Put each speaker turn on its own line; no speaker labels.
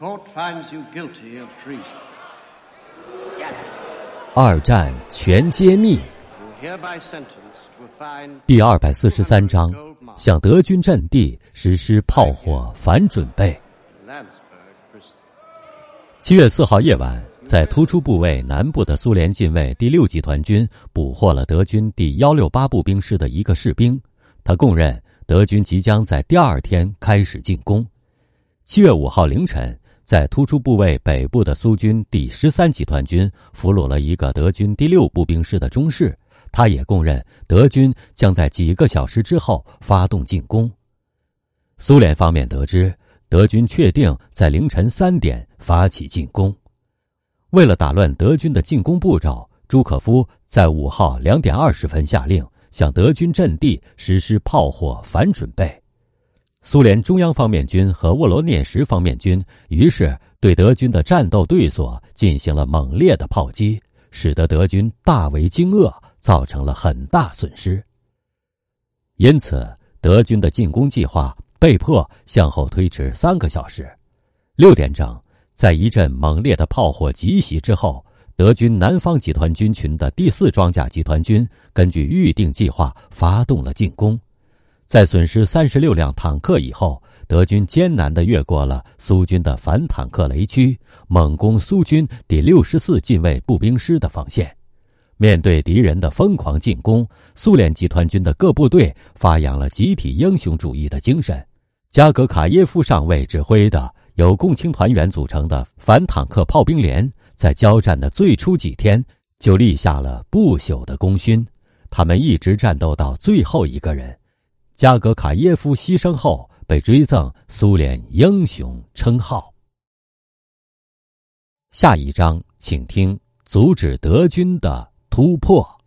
Court finds you guilty of treason.
二战全揭秘第二百四十三章，向德军阵地实施炮火反准备。七月四号夜晚，在突出部位南部的苏联近卫第六集团军捕获了德军第幺六八步兵师的一个士兵。他供认德军即将在第二天开始进攻。七月五号凌晨，在突出部位北部的苏军第十三集团军俘虏了一个德军第六步兵师的中士，他也供认德军将在几个小时之后发动进攻。苏联方面得知，德军确定在凌晨三点发起进攻。为了打乱德军的进攻步骤，朱可夫在五号两点二十分下令向德军阵地实施炮火反准备。苏联中央方面军和沃罗涅什方面军于是对德军的战斗对所进行了猛烈的炮击，使得德军大为惊愕，造成了很大损失。因此，德军的进攻计划被迫向后推迟三个小时。六点整，在一阵猛烈的炮火急袭之后，德军南方集团军群的第四装甲集团军根据预定计划发动了进攻。在损失三十六辆坦克以后，德军艰难地越过了苏军的反坦克雷区，猛攻苏军第六十四近卫步兵师的防线。面对敌人的疯狂进攻，苏联集团军的各部队发扬了集体英雄主义的精神。加格卡耶夫上尉指挥的由共青团员组成的反坦克炮兵连，在交战的最初几天就立下了不朽的功勋。他们一直战斗到最后一个人。加格卡耶夫牺牲后，被追赠苏联英雄称号。下一章，请听：阻止德军的突破。